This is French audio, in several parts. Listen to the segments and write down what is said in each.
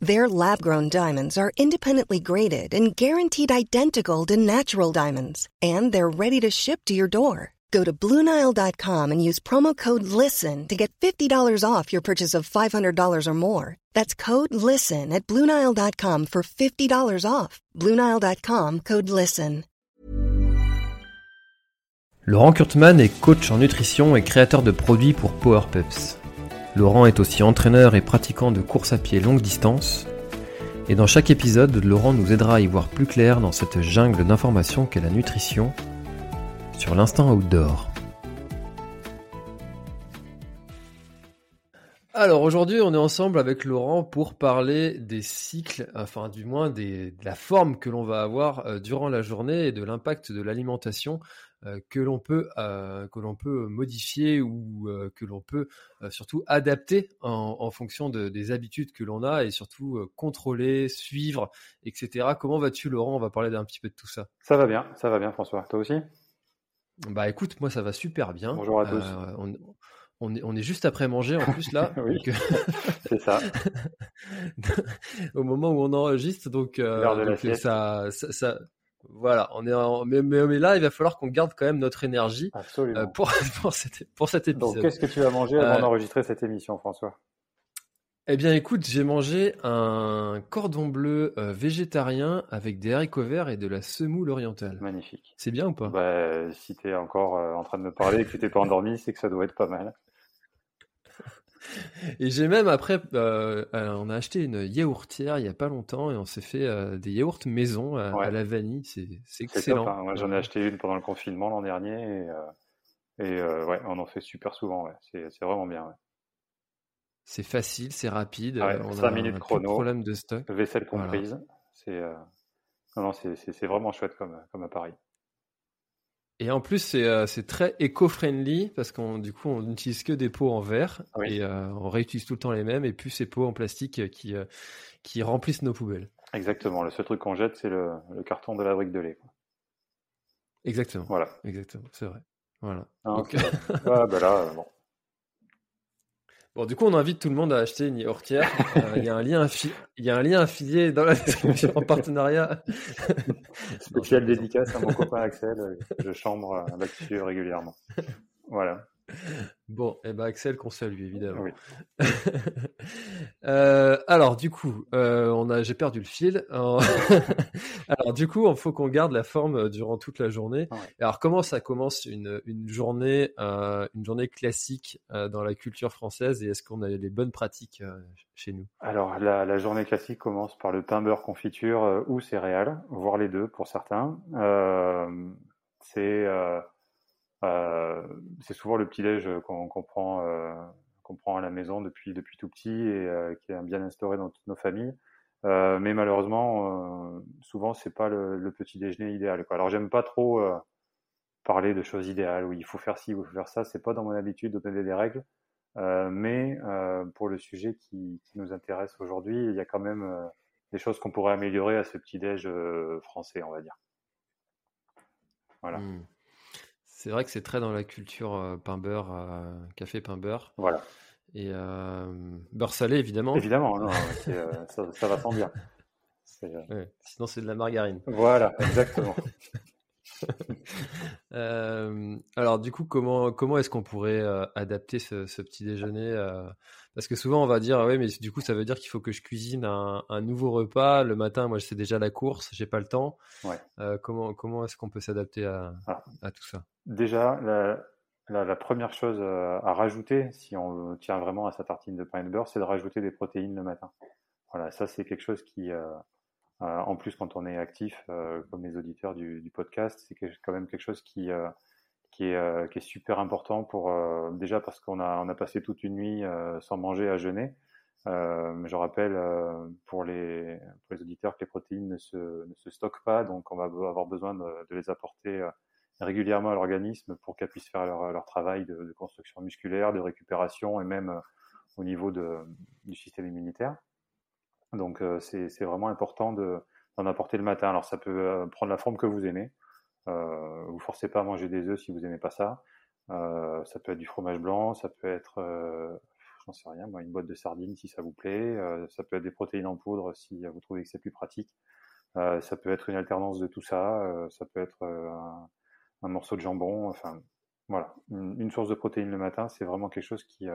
Their lab grown diamonds are independently graded and guaranteed identical to natural diamonds, and they're ready to ship to your door. Go to Bluenile.com and use promo code LISTEN to get $50 off your purchase of $500 or more. That's code LISTEN at Bluenile.com for $50 off. Bluenile.com code LISTEN. Laurent Kurtman est coach en nutrition et créateur de produits pour Power Peps. Laurent est aussi entraîneur et pratiquant de course à pied longue distance. Et dans chaque épisode, Laurent nous aidera à y voir plus clair dans cette jungle d'informations qu'est la nutrition sur l'instant outdoor. Alors aujourd'hui, on est ensemble avec Laurent pour parler des cycles, enfin du moins de la forme que l'on va avoir euh, durant la journée et de l'impact de l'alimentation que l'on peut euh, que l'on peut modifier ou euh, que l'on peut surtout adapter en, fonction des habitudes que l'on a et surtout contrôler, suivre, etc. Comment vas-tu Laurent? On va parler d'un petit peu de tout ça. Ça va bien, ça va bien François. Toi aussi? Bah écoute, moi ça va super bien. Bonjour à tous. On, est, on, est, juste après manger en plus là. oui, c'est ça. Au moment où on enregistre, donc, donc ça, ça, ça, voilà, on est en... mais, mais, là, il va falloir qu'on garde quand même notre énergie euh, pour, pour, cet, pour cet épisode. Donc, qu'est-ce que tu vas manger avant euh, d'enregistrer cette émission, François? Eh bien, écoute, j'ai mangé un cordon bleu euh, végétarien avec des haricots verts et de la semoule orientale. Magnifique. C'est bien ou pas? Bah, Si tu es encore en train de me parler et que tu t'es pas endormi, c'est que ça doit être pas mal. Et j'ai même après, euh, euh, on a acheté une yaourtière il y a pas longtemps et on s'est fait euh, des yaourts maison à la vanille. C'est excellent. Hein. Moi, j'en ai acheté une pendant le confinement l'an dernier et, et ouais, on en fait super souvent. Ouais. C'est vraiment bien. C'est facile, c'est rapide. on 5 minutes chrono. Problème de stock. Vaisselle comprise. Non, c'est vraiment chouette comme, comme appareil. Et en plus, c'est euh, très éco-friendly parce qu'on du coup, on n'utilise que des pots en verre et euh, on réutilise tout le temps les mêmes et plus ces pots en plastique qui, euh, qui remplissent nos poubelles. Exactement. Le seul truc qu'on jette, c'est le, le, carton de la brique de lait. Exactement. Voilà. Exactement. C'est vrai. Voilà. Ah, Donc... bah là, bon. Bon, du coup, on invite tout le monde à acheter une yaourtière. Euh, il y a un lien, affilié dans la description en partenariat. Spécial dédicace à mon copain Axel. Je chambre là-dessus régulièrement. Voilà. Bon, et eh ben Axel qu'on salue évidemment. Oui. euh, alors du coup, euh, on a, j'ai perdu le fil. alors du coup, il faut qu'on garde la forme euh, durant toute la journée. Alors comment ça commence une, une journée, euh, une journée classique dans la culture française? Et est-ce qu'on a les bonnes pratiques chez nous? Alors la, la, journée classique commence par le pain beurre confiture ou céréales, voire les deux pour certains. c'est c'est souvent le petit-déj qu'on prend, euh, qu'on prend à la maison depuis, depuis tout petit et euh, qui est bien instauré dans toutes nos familles. mais malheureusement, souvent, c'est pas le, le, petit déjeuner idéal. Quoi. Alors, j'aime pas trop parler de choses idéales, où il faut faire ci, il faut faire ça. C'est pas dans mon habitude de donner des règles. Euh, mais euh, pour le sujet qui, qui nous intéresse aujourd'hui, il y a quand même euh, des choses qu'on pourrait améliorer à ce petit déj français, on va dire. Voilà. Mmh. C'est vrai que c'est très dans la culture euh, pain beurre, euh, café pain beurre. Voilà. Et euh, beurre salé évidemment. Évidemment, non, ça, ça, va sans bien. sinon c'est de la margarine. Voilà, exactement. alors du coup, comment comment est-ce qu'on pourrait adapter ce, ce, petit déjeuner parce que souvent, on va dire, oui, mais du coup, ça veut dire qu'il faut que je cuisine un, nouveau repas. Le matin, moi, c'est déjà la course, j'ai pas le temps. Euh, comment comment est-ce qu'on peut s'adapter à, ah. à, tout ça? Déjà, la, la, première chose euh, à rajouter, si on tient vraiment à sa tartine de pain et de beurre, c'est de rajouter des protéines le matin. Voilà, ça, c'est quelque chose qui, euh, en plus, quand on est actif, comme les auditeurs du, du podcast, c'est quand même quelque chose qui qui est, euh, qui est super important pour euh, déjà parce qu'on a, on a passé toute une nuit euh, sans manger à jeûner. je rappelle pour les, pour, les, auditeurs que les protéines ne se, ne se, stockent pas, donc on va avoir besoin de, les apporter régulièrement à l'organisme pour qu'elles puissent faire leur, leur travail de, de, construction musculaire, de récupération et même au niveau de, du système immunitaire. Donc c'est vraiment important d'en apporter le matin. Alors ça peut prendre la forme que vous aimez. Euh, vous forcez pas à manger des œufs si vous aimez pas ça. Euh, ça peut être du fromage blanc, ça peut être, euh, j'en sais rien, moi, une boîte de sardines si ça vous plaît. Euh, ça peut être des protéines en poudre si vous trouvez que c'est plus pratique. Euh, ça peut être une alternance de tout ça. ça peut être un, morceau de jambon. Enfin, voilà, une, source de protéines le matin, c'est vraiment quelque chose qui,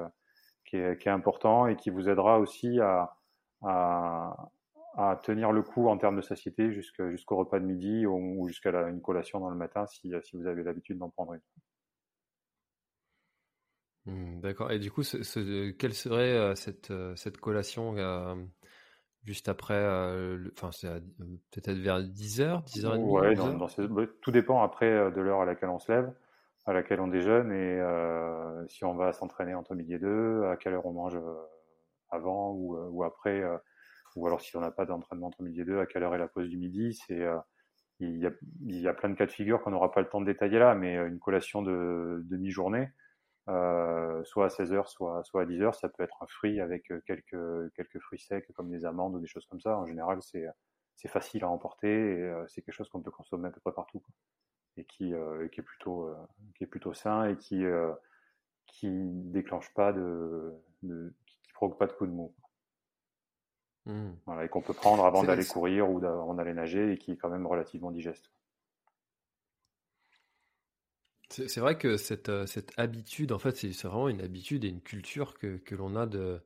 est, important et qui vous aidera aussi à, à tenir le coup en termes de satiété jusqu'au repas de midi ou, jusqu'à une collation dans le matin si, si vous avez l'habitude d'en prendre une. Mmh, d'accord. Et du coup, ce, quelle serait euh, cette, euh, cette collation euh, juste après Enfin, peut-être vers 10h, 10h30 Ouais, dans, dans bah, tout dépend après de l'heure à laquelle on se lève, à laquelle on déjeune et si on va s'entraîner entre midi et deux, à quelle heure on mange avant ou, ou après ou alors si on n'a pas d'entraînement entre midi et deux, à quelle heure est la pause du midi C'est euh, il, y a, il y a plein de cas de figure qu'on n'aura pas le temps de détailler là, mais euh, une collation de, de mi-journée, euh, soit à 16h, soit, soit à 10h, ça peut être un fruit avec quelques, quelques fruits secs comme des amandes ou des choses comme ça. En général, c'est c'est facile à emporter et c'est quelque chose qu'on peut consommer à peu près partout et qui, euh, qui est plutôt qui est plutôt sain et qui qui déclenche pas de, de qui provoque pas de coups de mou. Mmh. Voilà, et qu'on peut prendre avant d'aller courir ou avant d'aller nager et qui est quand même relativement digeste. C'est vrai que cette, euh, cette habitude, en fait, c'est vraiment une habitude et une culture que, que l'on a de,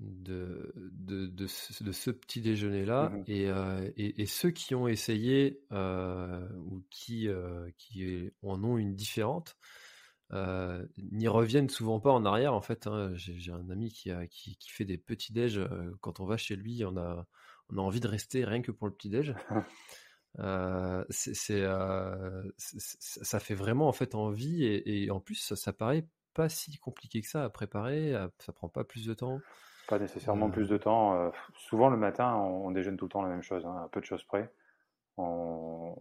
de, de, de, ce, petit déjeuner-là. Mmh et, euh, et, et, ceux qui ont essayé euh, ou qui, euh, qui en ont une différente, euh, n'y reviennent souvent pas en arrière en fait. Hein. J'ai un ami qui, a, qui, qui, fait des petits déj. Euh, quand on va chez lui, on a, on a envie de rester rien que pour le petit déj. euh, c'est, euh, ça fait vraiment en fait envie et, et en plus ça, ça, paraît pas si compliqué que ça à préparer. Ça prend pas plus de temps. Pas nécessairement plus de temps. souvent le matin, on, on, déjeune tout le temps la même chose, hein, à peu de choses près. On,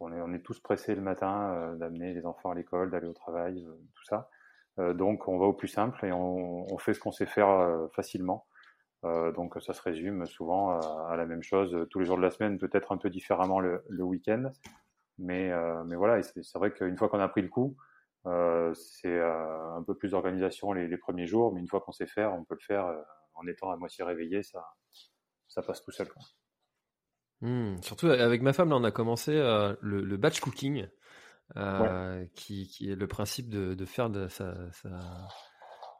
on est, tous pressés le matin euh, d'amener les enfants à l'école, d'aller au travail, euh, tout ça. Euh, donc on va au plus simple et on, fait ce qu'on sait faire facilement. donc ça se résume souvent à, la même chose tous les jours de la semaine, peut-être un peu différemment le, week-end. Mais, voilà, c'est vrai qu'une fois qu'on a pris le coup, c'est un peu plus d'organisation les, premiers jours, mais une fois qu'on sait faire, on peut le faire en étant à moitié réveillé, ça, passe tout seul. Mmh, surtout avec ma femme, là, on a commencé euh, le, le, batch cooking, euh, ouais. qui, qui, est le principe de, de faire de sa, sa,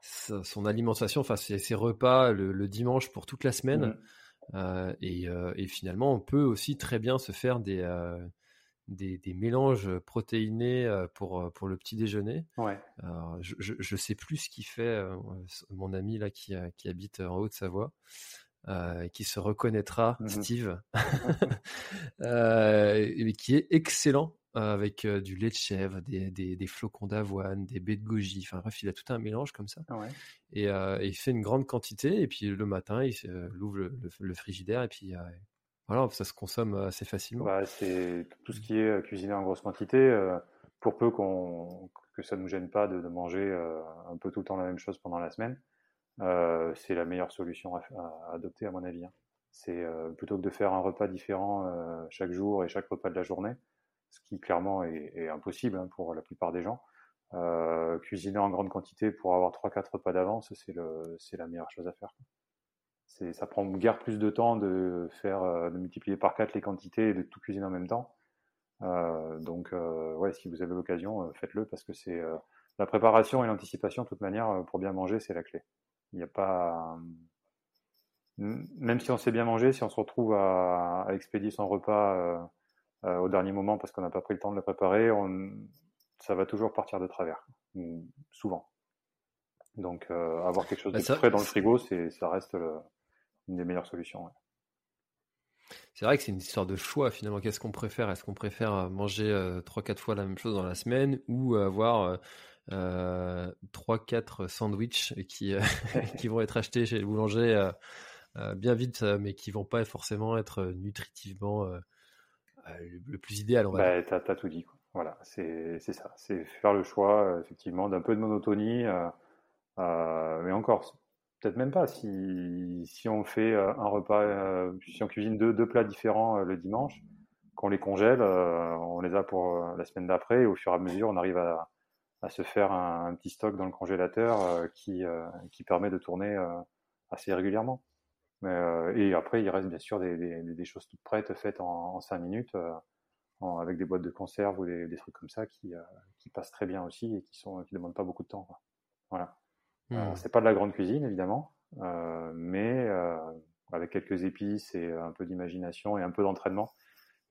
sa, son alimentation, enfin ses, ses repas le, le, dimanche pour toute la semaine. Mmh. Euh, et, et, finalement, on peut aussi très bien se faire des, des, des, mélanges protéinés pour, pour le petit déjeuner. Ouais. Je, je, sais plus ce qu'il fait, mon ami là qui, qui habite en Haute-Savoie. Euh, qui se reconnaîtra, mmh Steve, euh, qui est excellent euh, avec euh, du lait de chèvre, des, des, des flocons d'avoine, des baies de goji. Enfin bref, il a tout un mélange comme ça. Ouais. Et, et, il fait une grande quantité. Et puis le matin, il, ouvre le, le, le, frigidaire et puis voilà, ça se consomme assez facilement. Bah, c'est tout ce qui est cuisiné en grosse quantité. pour peu qu'on que ça nous gêne pas de, de manger un peu tout le temps la même chose pendant la semaine euh, c'est la meilleure solution à, à, adopter à mon avis. Hein. C'est euh, plutôt que de faire un repas différent euh, chaque jour et chaque repas de la journée, ce qui clairement est, est impossible hein, pour la plupart des gens. Euh, cuisiner en grande quantité pour avoir trois quatre repas d'avance, c'est le c'est la meilleure chose à faire. C'est ça prend guère plus de temps de faire euh, de multiplier par quatre les quantités et de tout cuisiner en même temps. Euh, donc ouais, si vous avez l'occasion, faites-le parce que c'est la préparation et l'anticipation de toute manière pour bien manger, c'est la clé. Il n'y a pas. Même si on sait bien manger, si on se retrouve à, à expédier son repas euh, euh, au dernier moment parce qu'on n'a pas pris le temps de le préparer, on... ça va toujours partir de travers, souvent. Donc, euh, avoir quelque chose bah, de ça, frais dans le frigo, c'est, ça reste le, une des meilleures solutions. Ouais. C'est vrai que c'est une histoire de choix finalement. Qu'est-ce qu'on préfère? Est-ce qu'on préfère manger trois, quatre fois la même chose dans la semaine ou avoir 3-4 sandwichs qui, qui vont être achetés chez le boulanger bien vite, mais qui vont pas forcément être nutritivement le plus idéal. On va bah, as, tout dit. Voilà, c'est ça. C'est faire le choix, effectivement, d'un peu de monotonie. mais encore, peut-être même pas. Si, si on fait un repas, si on cuisine deux, deux plats différents le dimanche, qu'on les congèle, on les a pour la semaine d'après, et au fur et à mesure, on arrive à, à se faire un, petit stock dans le congélateur euh, qui, euh, qui permet de tourner euh, assez régulièrement. et après, il reste bien sûr des, des, des choses toutes prêtes, faites en, en 5 minutes, avec des boîtes de conserve ou des, des trucs comme ça qui, qui passent très bien aussi et qui sont qui demandent pas beaucoup de temps. Quoi. Voilà. Mmh. c'est pas de la grande cuisine évidemment, mais avec quelques épices et un peu d'imagination et un peu d'entraînement.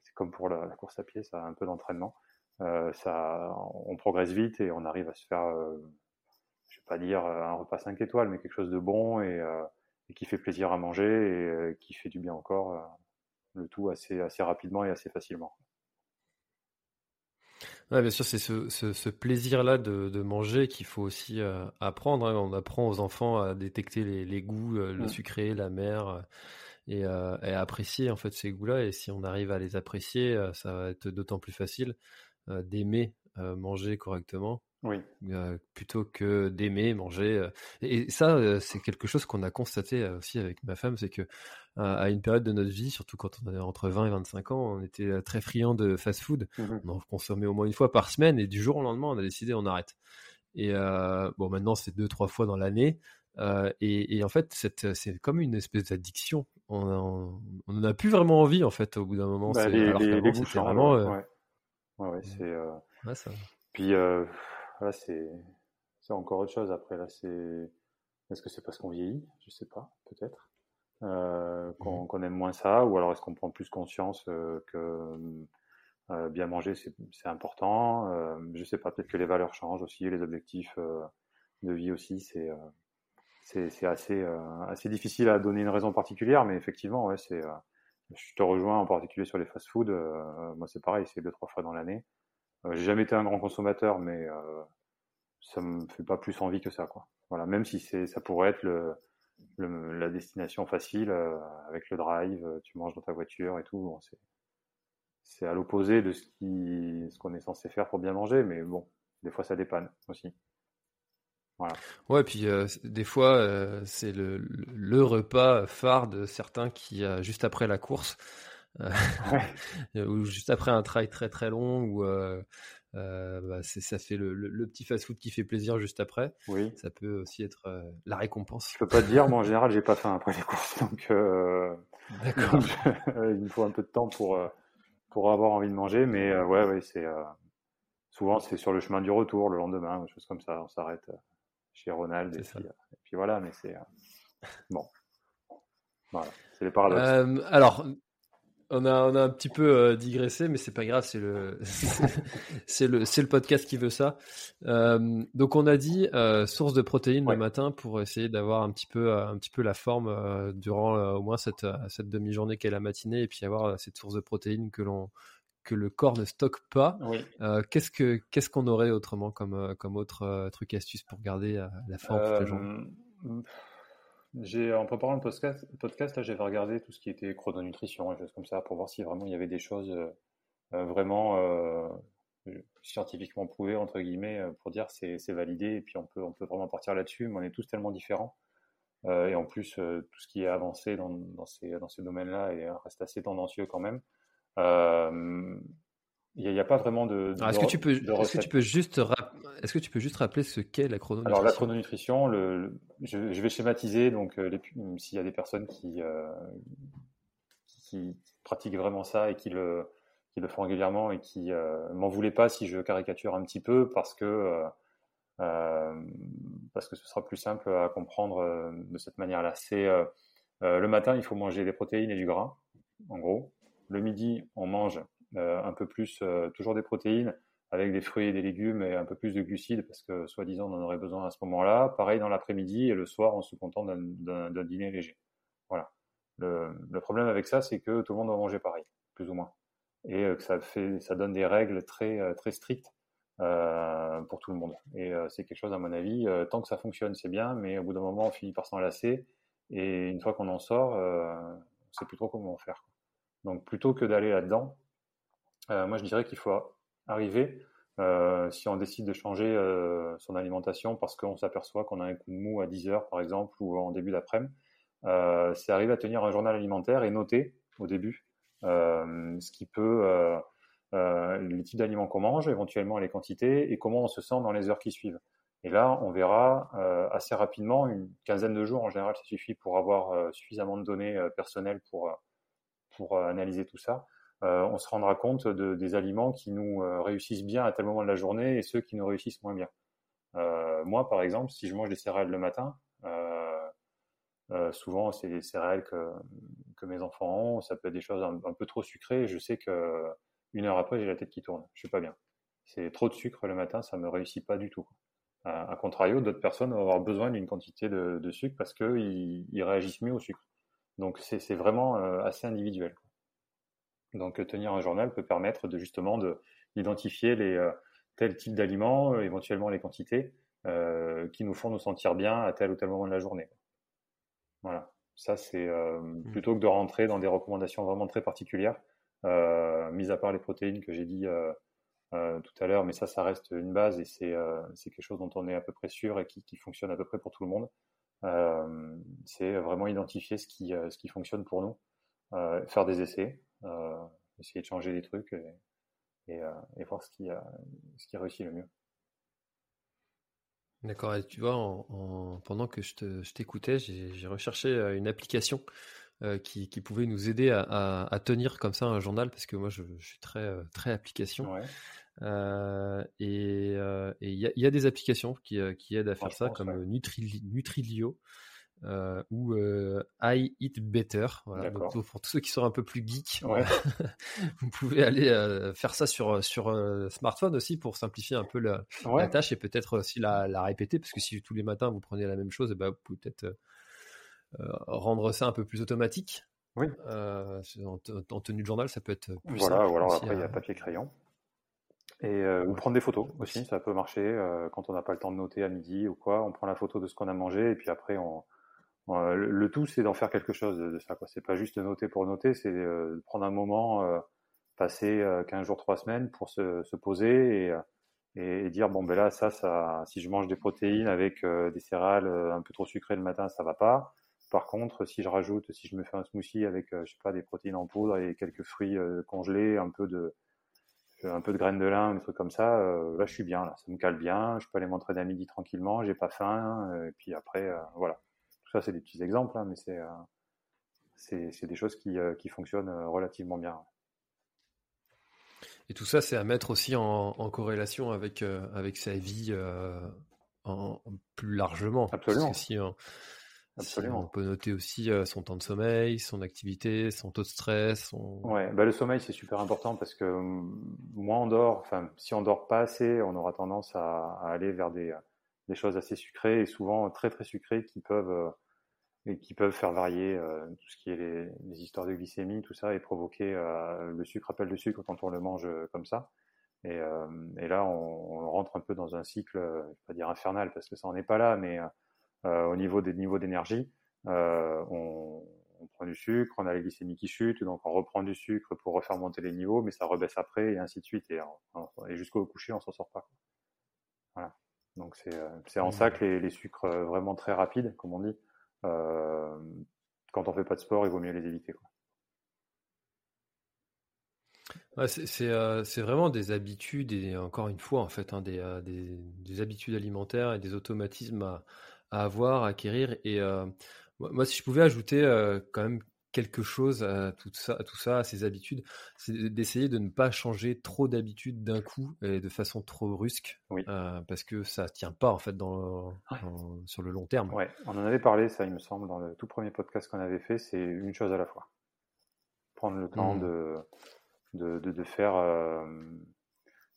C'est comme pour la, la, course à pied, ça a un peu d'entraînement. Euh, ça, on progresse vite et on arrive à se faire, euh, je vais pas dire euh, un repas 5 étoiles, mais quelque chose de bon et, qui fait plaisir à manger et qui fait du bien encore, le tout assez, assez rapidement et assez facilement. Ouais, bien sûr, c'est ce, ce, plaisir-là de, de, manger qu'il faut aussi apprendre. Hein. On apprend aux enfants à détecter les, les goûts, le mmh. sucré, la mer, et, et, à apprécier en fait ces goûts-là. Et si on arrive à les apprécier, ça va être d'autant plus facile. Euh, d'aimer euh, manger correctement. Oui. Euh, plutôt que d'aimer manger. Et ça, c'est quelque chose qu'on a constaté aussi avec ma femme, c'est que à une période de notre vie, surtout quand on avait entre 20 et 25 ans, on était très friand de fast-food. Mmh on en consommait au moins une fois par semaine, et du jour au lendemain, on a décidé on arrête. Et bon, maintenant c'est deux, trois fois dans l'année. et, en fait, c'est comme une espèce d'addiction. On, n'en a plus vraiment envie en fait au bout d'un moment. Bah, les, alors les, vraiment. Ouais, ouais, c'est. Euh... Ouais, ça... Puis euh, là, c'est c'est encore autre chose. Après, là, c'est. Est-ce que c'est parce qu'on vieillit? Je sais pas, peut-être. Euh, qu'on mmh. aime moins ça, ou alors est-ce qu'on prend plus conscience euh, que euh, bien manger c'est important. Euh, je sais pas, peut-être que les valeurs changent aussi, les objectifs euh, de vie aussi. C'est c'est assez assez difficile à donner une raison particulière, mais effectivement, ouais, c'est je te rejoins en particulier sur les fast-food. Euh, moi, c'est pareil, c'est deux trois fois dans l'année. Euh, j'ai jamais été un grand consommateur, mais euh, ça me fait pas plus envie que ça, quoi. Voilà, même si c'est, ça pourrait être le, le la destination facile euh, avec le drive, tu manges dans ta voiture et tout. Bon, c'est, c'est à l'opposé de ce qui, ce qu'on est censé faire pour bien manger, mais bon, des fois ça dépanne aussi. Voilà. Ouais, puis euh, des fois, euh, c'est le, le, repas phare de certains qui, euh, juste après la course, ou juste après un trail très très long, ou bah, ça fait le, le petit fast-food qui fait plaisir juste après. Oui. Ça peut aussi être la récompense. Je peux pas te dire, moi en général, j'ai pas faim après les courses, donc, D'accord. il me faut un peu de temps pour, pour avoir envie de manger, mais ouais, ouais, c'est souvent c'est sur le chemin du retour, le lendemain, des choses comme ça, on s'arrête chez Ronald. Et puis, et puis, voilà, mais c'est euh, bon. Voilà, c'est les paradoxes. Euh, alors, on a, on a un petit peu euh, digressé, mais c'est pas grave, c'est le, c'est le, c'est le podcast qui veut ça. Euh, donc on a dit euh, source de protéines le matin pour essayer d'avoir un petit peu, un petit peu la forme durant au moins cette, cette demi-journée qu'est la matinée, et puis avoir cette source de protéines que l'on, que le corps ne stocke pas. Euh, qu'est-ce que qu'est-ce qu'on aurait autrement comme euh, comme autre euh, truc astuce pour garder la forme toute la journée j'ai en préparant le podcast, podcast là, j'avais regardé tout ce qui était chrononutrition et choses comme ça pour voir si vraiment il y avait des choses vraiment scientifiquement prouvées entre guillemets pour dire c'est c'est validé et puis on peut on peut vraiment partir là-dessus. Mais on est tous tellement différents. et en plus, tout ce qui est avancé dans, dans ces, dans ces domaines-là reste assez tendancieux quand même. Euh, il n'y a, pas vraiment de. est-ce que tu peux, est-ce que tu peux juste, est-ce que tu peux juste rappeler ce qu'est la chrononutrition? Alors la chrononutrition, le, je, vais schématiser. Donc, euh, s'il y a des personnes qui, euh, qui pratiquent vraiment ça et qui le, qui le font régulièrement et qui euh, m'en voulaient pas si je caricature un petit peu parce que parce que ce sera plus simple à comprendre de cette manière-là. C'est le matin, il faut manger des protéines et du gras, en gros. Le midi, on mange euh, un peu plus, euh, toujours des protéines, avec des fruits et des légumes et un peu plus de glucides, parce que soi-disant on en aurait besoin à ce moment-là. Pareil dans l'après-midi et le soir, on se contente d'un dîner léger. Voilà. Le, problème avec ça, c'est que tout le monde doit manger pareil, plus ou moins, et euh, que ça fait, ça donne des règles très très strictes pour tout le monde. Et c'est quelque chose, à mon avis, tant que ça fonctionne, c'est bien, mais au bout d'un moment, on finit par s'en lasser. Et une fois qu'on en sort, on ne sait plus trop comment faire. Donc plutôt que d'aller là-dedans, moi je dirais qu'il faut arriver, si on décide de changer son alimentation parce qu'on s'aperçoit qu'on a un coup de mou à 10 heures par exemple ou en début d'après-midi, c'est arriver à tenir un journal alimentaire et noter au début ce qui peut euh, les types d'aliments qu'on mange, éventuellement les quantités et comment on se sent dans les heures qui suivent. Et là, on verra euh, assez rapidement, une quinzaine de jours en général, ça suffit pour avoir euh, suffisamment de données personnelles pour, pour analyser tout ça. on se rendra compte de, des aliments qui nous réussissent bien à tel moment de la journée et ceux qui nous réussissent moins bien. moi, par exemple, si je mange des céréales le matin, souvent c'est des céréales que, mes enfants ont, ça peut être des choses un, peu trop sucrées. Je sais que une heure après, j'ai la tête qui tourne. Je suis pas bien. C'est trop de sucre le matin, ça me réussit pas du tout. A contrario, d'autres personnes vont avoir besoin d'une quantité de, sucre parce qu'ils ils réagissent mieux au sucre. Donc c'est vraiment euh, assez individuel. Donc tenir un journal peut permettre de justement d'identifier les euh, tels types d'aliments, euh, éventuellement les quantités qui nous font nous sentir bien à tel ou tel moment de la journée. Voilà. Ça c'est mmh. plutôt que de rentrer dans des recommandations vraiment très particulières. Euh, mis à part les protéines que j'ai dit euh, euh, tout à l'heure, mais ça, ça reste une base et c'est quelque chose dont on est à peu près sûr et qui, qui, fonctionne à peu près pour tout le monde. C'est vraiment identifier ce qui, ce qui fonctionne pour nous, faire des essais, essayer de changer des trucs et, voir ce qui, ce qui réussit le mieux. D'accord, et tu vois, en, pendant que je t'écoutais, j'ai recherché une application euh, qui, qui, pouvait nous aider à, à, tenir comme ça un journal parce que moi je, je suis très euh, très application. Euh, et il y, y, a des applications qui, qui aident à faire ça comme Nutrilio ou I Eat Better. Voilà, donc, pour tous ceux qui sont un peu plus geeks vous pouvez aller faire ça sur sur smartphone aussi pour simplifier un peu la, la tâche et peut-être aussi la, la, répéter parce que si tous les matins vous prenez la même chose, eh ben, vous pouvez peut-être rendre ça un peu plus automatique. Oui. Euh, en, tenue de journal, ça peut être plus Voilà, ou alors après, il y a papier crayon. Et euh, ou prendre des photos aussi, ça peut marcher quand on n'a pas le temps de noter à midi ou quoi. On prend la photo de ce qu'on a mangé et puis après, on, le, tout, c'est d'en faire quelque chose de, ça. Quoi. C'est pas juste noter pour noter, c'est de prendre un moment, passer 15 jours, 3 semaines pour se, se poser et, et, dire bon ben là, ça, ça, si je mange des protéines avec des céréales un peu trop sucrées le matin, ça va pas. Par contre, si je rajoute, si je me fais un smoothie avec, euh, je sais pas, des protéines en poudre et quelques fruits euh, congelés, un peu de, un peu de graines de lin, des trucs comme ça, euh, là je suis bien, là, ça me cale bien, je peux aller m'entraîner à midi tranquillement, j'ai pas faim, et puis après, voilà. Tout ça, c'est des petits exemples, hein, mais c'est, c'est, des choses qui, qui fonctionnent relativement bien. Et tout ça, c'est à mettre aussi en, corrélation avec, avec sa vie en, plus largement. Absolument. Absolument. on peut noter aussi euh, son temps de sommeil, son activité, son taux de stress. Son... Ouais, bah le sommeil c'est super important parce que hum, moins on dort, enfin si on dort pas assez, on aura tendance à, aller vers des, des, choses assez sucrées et souvent très très sucrées qui peuvent euh, et qui peuvent faire varier euh, tout ce qui est les, les, histoires de glycémie, tout ça et provoquer le sucre appel de sucre quand on le mange comme ça. Et, et là on, on, rentre un peu dans un cycle, je vais pas dire infernal parce que ça en est pas là, mais euh, au niveau des niveaux d'énergie. Euh, on, on, prend du sucre, on a la glycémie qui chute, donc on reprend du sucre pour refaire monter les niveaux, mais ça rebaisse après et ainsi de suite. Et, et jusqu'au coucher, on s'en sort pas. Voilà. Donc c'est euh, en ça que les, les, sucres vraiment très rapides, comme on dit, euh, quand on fait pas de sport, il vaut mieux les éviter. Ouais, c'est euh, vraiment des habitudes et encore une fois en fait hein, des, des, des, habitudes alimentaires et des automatismes à, à avoir, à acquérir. Et euh, moi, si je pouvais ajouter euh, quand même quelque chose à tout ça, à tout ça, à ces habitudes, c'est d'essayer de ne pas changer trop d'habitudes d'un coup et de façon trop brusque, euh, parce que ça tient pas en fait dans, sur le long terme. Ouais, on en avait parlé, ça, il me semble, dans le tout premier podcast qu'on avait fait, c'est une chose à la fois. Prendre le temps mmh. de, de, de, faire,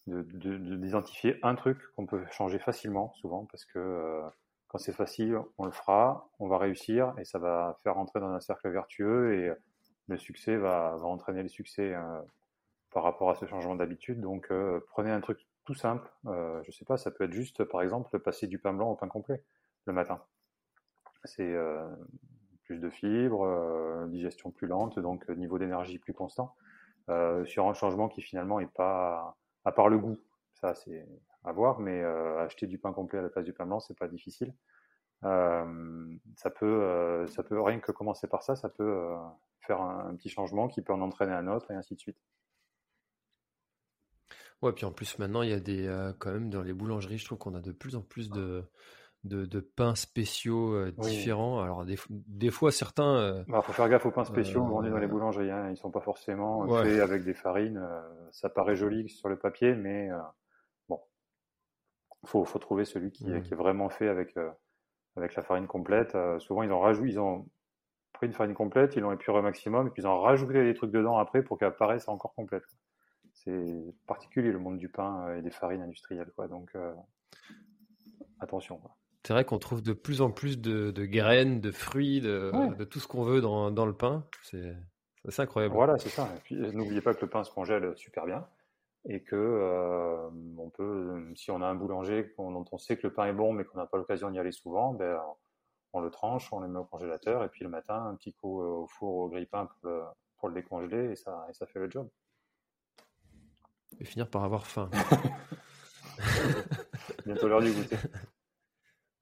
d'identifier un truc qu'on peut changer facilement, souvent, parce que quand c'est facile, on le fera, on va réussir et ça va faire rentrer dans un cercle vertueux et le succès va, entraîner le succès euh, par rapport à ce changement d'habitude. Donc, prenez un truc tout simple. je sais pas, ça peut être juste, par exemple, passer du pain blanc au pain complet le matin. C'est plus de fibres, digestion plus lente, donc niveau d'énergie plus constant. sur un changement qui finalement est pas, à part le goût, ça c'est à voir, mais acheter du pain complet à la place du pain blanc, c'est pas difficile. ça peut, ça peut rien que commencer par ça, ça peut faire un, petit changement qui peut en entraîner un autre et ainsi de suite. Ouais, puis en plus maintenant il y a des quand même dans les boulangeries, je trouve qu'on a de plus en plus de de, pains spéciaux différents. Alors des, fois certains. Il bah, faut faire gaffe aux pains spéciaux est dans les boulangeries. Hein. Ils sont pas forcément faits avec des farines. ça paraît joli sur le papier, mais faut faut trouver celui qui, qui, est vraiment fait avec avec la farine complète. souvent ils ont rajouté, ils ont pris une farine complète, ils l'ont épuré au maximum, et puis ils ont rajouté des trucs dedans après pour qu'elle paraisse encore complète. C'est particulier le monde du pain et des farines industrielles, quoi. Donc attention. C'est vrai qu'on trouve de plus en plus de, graines, de fruits, de, tout ce qu'on veut dans, le pain. C'est incroyable. Voilà, c'est ça. Et puis n'oubliez pas que le pain se congèle super bien et que euh, on peut, si on a un boulanger dont on sait que le pain est bon mais qu'on n'a pas l'occasion d'y aller souvent, ben, on le tranche, on le met au congélateur et puis le matin un petit coup au four au grille-pain pour le, pour le décongeler et ça, et ça fait le job. Et finir par avoir faim. Bientôt l'heure du goûter.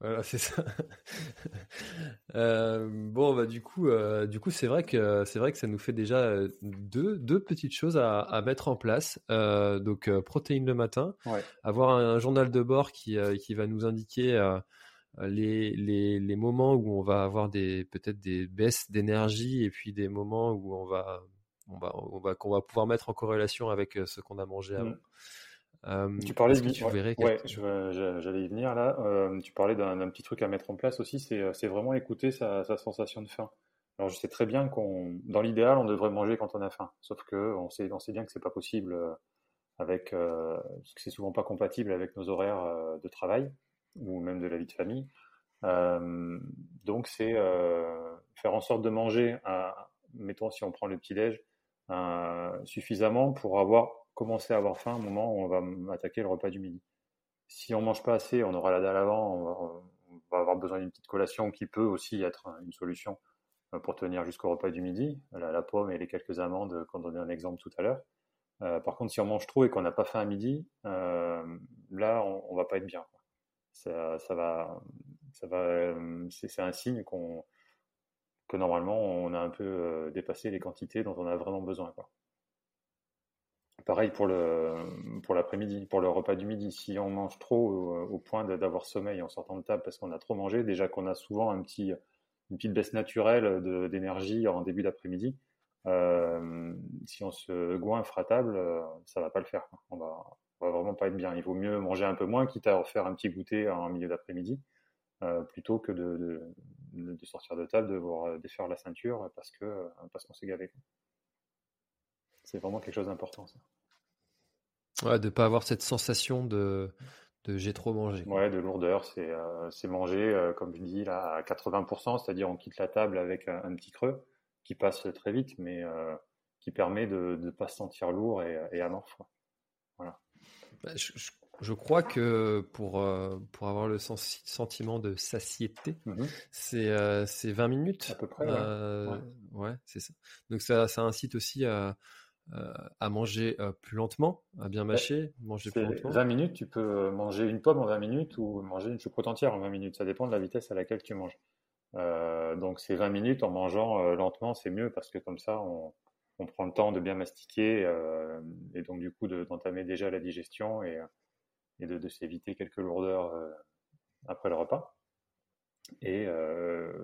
Voilà, c'est ça. Euh, bon, bah du coup, euh, du coup, c'est vrai que c'est vrai que ça nous fait déjà euh, deux, deux petites choses à, mettre en place. donc, protéines le matin, avoir un, journal de bord qui, qui va nous indiquer les, les, les, moments où on va avoir des peut-être des baisses d'énergie et puis des moments où on va on va on va qu'on va pouvoir mettre en corrélation avec ce qu'on a mangé avant. Mmh tu parlais de tu ouais, ouais j'allais y venir là. tu parlais d'un petit truc à mettre en place aussi, c'est vraiment écouter sa, sensation de faim. Alors je sais très bien qu'on, dans l'idéal, on devrait manger quand on a faim, sauf que on sait, on sait bien que c'est pas possible avec, parce que c'est souvent pas compatible avec nos horaires de travail ou même de la vie de famille. donc c'est faire en sorte de manger, mettons si on prend le petit déj, suffisamment pour avoir commencer à avoir faim au moment où on va attaquer le repas du midi. Si on mange pas assez, on aura la dalle avant, on va, avoir besoin d'une petite collation qui peut aussi être une solution euh, pour tenir jusqu'au repas du midi, la, pomme et les quelques amandes, quand on donné un exemple tout à l'heure. Euh, par contre, si on mange trop et qu'on n'a pas faim à midi, euh, là, on, on, va pas être bien. Ça, va, ça va, c'est un signe qu'on que normalement on a un peu dépassé les quantités dont on a vraiment besoin. Pareil pour le pour l'après-midi, pour le repas du midi. Si on mange trop au, point d'avoir sommeil en sortant de table parce qu'on a trop mangé, déjà qu'on a souvent une petite baisse naturelle d'énergie en début d'après-midi. Euh, si on se goinfre à table, euh, ça va pas le faire. On va, va vraiment pas être bien. Il vaut mieux manger un peu moins, quitte à refaire un petit goûter en milieu d'après-midi, euh, plutôt que de, de, sortir de table, de voir défaire la ceinture parce que parce qu'on s'est gavé. C'est vraiment quelque chose d'important, ça. Ouais, de ne pas avoir cette sensation de, de j'ai trop mangé. Ouais, de lourdeur. C'est euh, manger, euh, comme je dis, là, à 80%, c'est-à-dire on quitte la table avec un, petit creux qui passe très vite, mais euh, qui permet de ne pas se sentir lourd et, et amorphe. Voilà. Bah, je, crois que pour, pour avoir le sentiment de satiété, mmh c'est 20 minutes. À peu près. Ouais, c'est ça. Donc ça, ça incite aussi à euh, à manger euh, plus lentement, à bien mâcher, manger plus lentement 20 minutes, tu peux manger une pomme en 20 minutes ou manger une choucroute entière en 20 minutes. Ça dépend de la vitesse à laquelle tu manges. Euh, donc ces 20 minutes en mangeant lentement, c'est mieux parce que comme ça, on, prend le temps de bien mastiquer et donc du coup d'entamer déjà la digestion et, de, s'éviter quelques lourdeurs après le repas. Et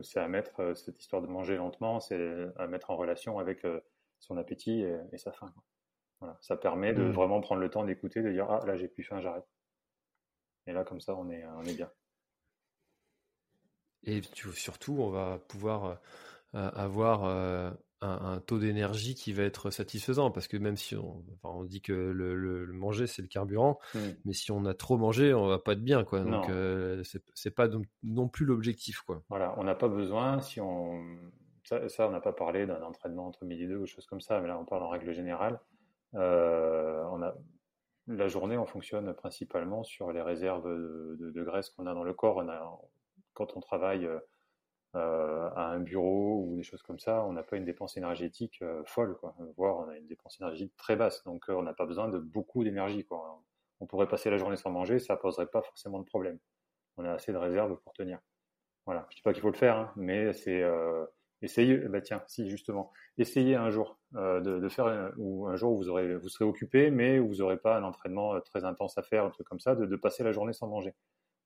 c'est à mettre, cette histoire de manger lentement, c'est à mettre en relation avec son appétit et, sa faim. Voilà. Ça permet de mmh. vraiment prendre le temps d'écouter, de dire ah là j'ai plus faim, j'arrête. Et là comme ça on est on est bien. Et surtout on va pouvoir euh, avoir euh, un, taux d'énergie qui va être satisfaisant parce que même si on, on dit que le, manger c'est le carburant, mmh. mais si on a trop mangé on va pas être bien quoi. Donc euh, c'est pas non, plus l'objectif quoi. Voilà, on n'a pas besoin si on ça, on n'a pas parlé d'un entraînement entre midi et deux ou choses comme ça, mais là on parle en règle générale. a, la journée, on fonctionne principalement sur les réserves de, graisse qu'on a dans le corps. Quand on travaille euh, à un bureau ou des choses comme ça, on n'a pas une dépense énergétique euh, folle, quoi. voire on a une dépense énergétique très basse. Donc euh, on n'a pas besoin de beaucoup d'énergie. On pourrait passer la journée sans manger, ça poserait pas forcément de problème. On a assez de réserves pour tenir. Voilà. Je dis pas qu'il faut le faire, hein, mais c'est essayer. Bah tiens, si justement, essayez un jour de, faire ou un jour où vous aurez, vous serez occupé, mais où vous n'aurez pas un entraînement très intense à faire, un truc comme ça, de passer la journée sans manger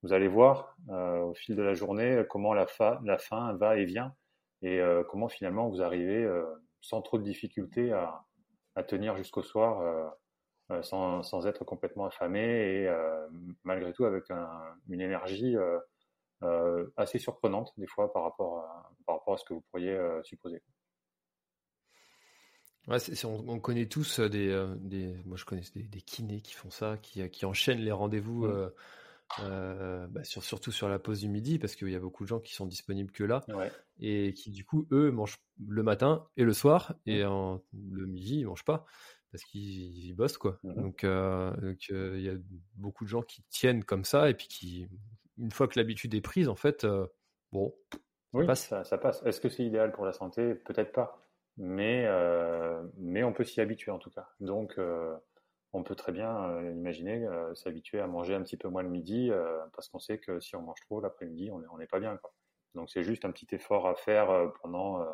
vous allez voir euh, au fil de la journée comment la, la faim va et vient et euh, comment finalement vous arrivez euh, sans trop de difficultés à, à tenir jusqu'au soir sans, sans, être complètement affamé et malgré tout avec une énergie assez surprenante des fois par rapport à, par rapport à ce que vous pourriez supposer. Ouais, on, connaît tous des, des, moi je connais des, des, kinés qui font ça, qui, qui enchaînent les rendez-vous. Mmh. Euh, bah, sur, surtout sur la pause du midi, parce qu'il y a beaucoup de gens qui sont disponibles que là, et qui du coup, eux, mangent le matin et le soir, et en, le midi, ils mangent pas, parce qu'ils bossent, quoi. Mmh donc, euh, euh, il y a beaucoup de gens qui tiennent comme ça, et puis qui, une fois que l'habitude est prise, en fait, bon, ça passe. Ça, passe. Est-ce que c'est idéal pour la santé? Peut-être pas, mais, mais on peut s'y habituer en tout cas. Donc, on peut très bien euh, imaginer euh, s'habituer à manger un petit peu moins le midi euh, parce qu'on sait que si on mange trop l'après-midi, on n'est pas bien. Quoi. Donc c'est juste un petit effort à faire pendant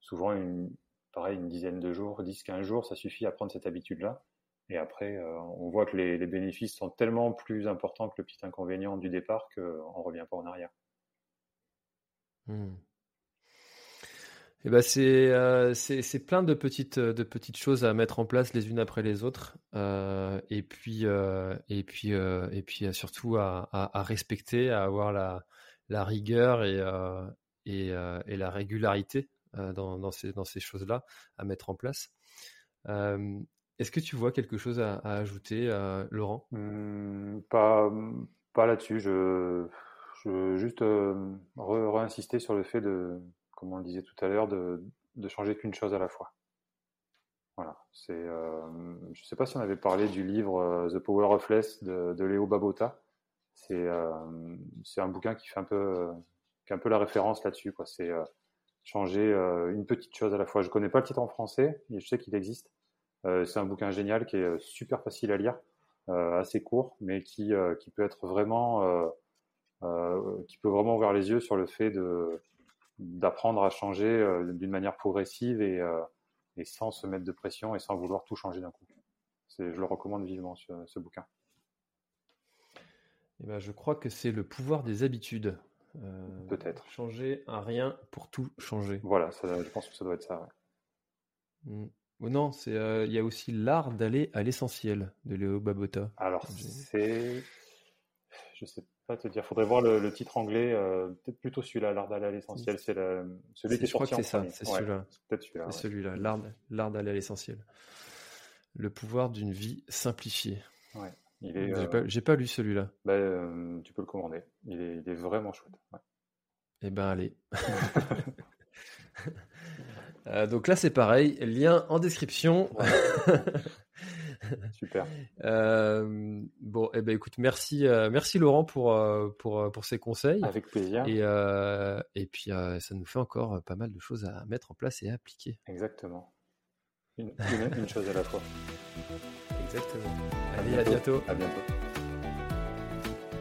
souvent une, pareil, une dizaine de jours, 10-15 jours, ça suffit à prendre cette habitude-là. Et après, on voit que les, bénéfices sont tellement plus importants que le petit inconvénient du départ qu'on ne revient pas en arrière. Mmh. Ben c'est euh, plein de petites de petites choses à mettre en place les unes après les autres euh, et puis euh, et puis euh, et puis surtout à, respecter à avoir la la rigueur et et, la régularité dans, dans ces dans ces choses là à mettre en place. Est-ce que tu vois quelque chose à, ajouter, Laurent? Mmh, Pas pas là-dessus. Je veux juste re-insister sur le fait de comme on le disait tout à l'heure, de, changer qu'une chose à la fois. Voilà. C'est, euh, je ne sais pas si on avait parlé du livre euh, The Power of Less de, de Léo Babota. C'est, euh, un bouquin qui fait un peu, qui un peu la référence là-dessus. C'est changer une petite chose à la fois. Je connais pas le titre en français, mais je sais qu'il existe. C'est un bouquin génial qui est super facile à lire, assez court, mais qui, qui peut être vraiment, qui peut vraiment ouvrir les yeux sur le fait de d'apprendre à changer euh, d'une manière progressive et, euh, et, sans se mettre de pression et sans vouloir tout changer d'un coup. Je le recommande vivement, ce, ce bouquin. Eh ben, je crois que c'est le pouvoir des habitudes. Euh, Peut-être. Changer un rien pour tout changer. Voilà, je pense que ça doit être ça. Mm. Non, c'est il y a aussi l'art d'aller à l'essentiel de Léo Babota. Alors c'est, je sais pas te dire. Faudrait voir le, titre anglais. Euh, peut-être plutôt celui-là, l'art d'aller à l'essentiel. C'est celui qui est je crois que c'est ça. C'est celui-là. Peut-être celui-là. C'est celui-là. L'art d'aller à l'essentiel. Le pouvoir d'une vie simplifiée. Ouais. Il est. J'ai pas, lu celui-là. Bah, euh, tu peux le commander. Il est, il est vraiment chouette. Eh ben allez. Euh, donc là c'est pareil. Lien en description. Super. Euh, bon, eh ben, écoute, merci, euh, merci Laurent pour, pour, pour ces conseils. Avec plaisir. Et, et puis, ça nous fait encore pas mal de choses à mettre en place et à appliquer. Exactement. Une, une, chose à la fois. Exactement. Allez, à bientôt. À bientôt.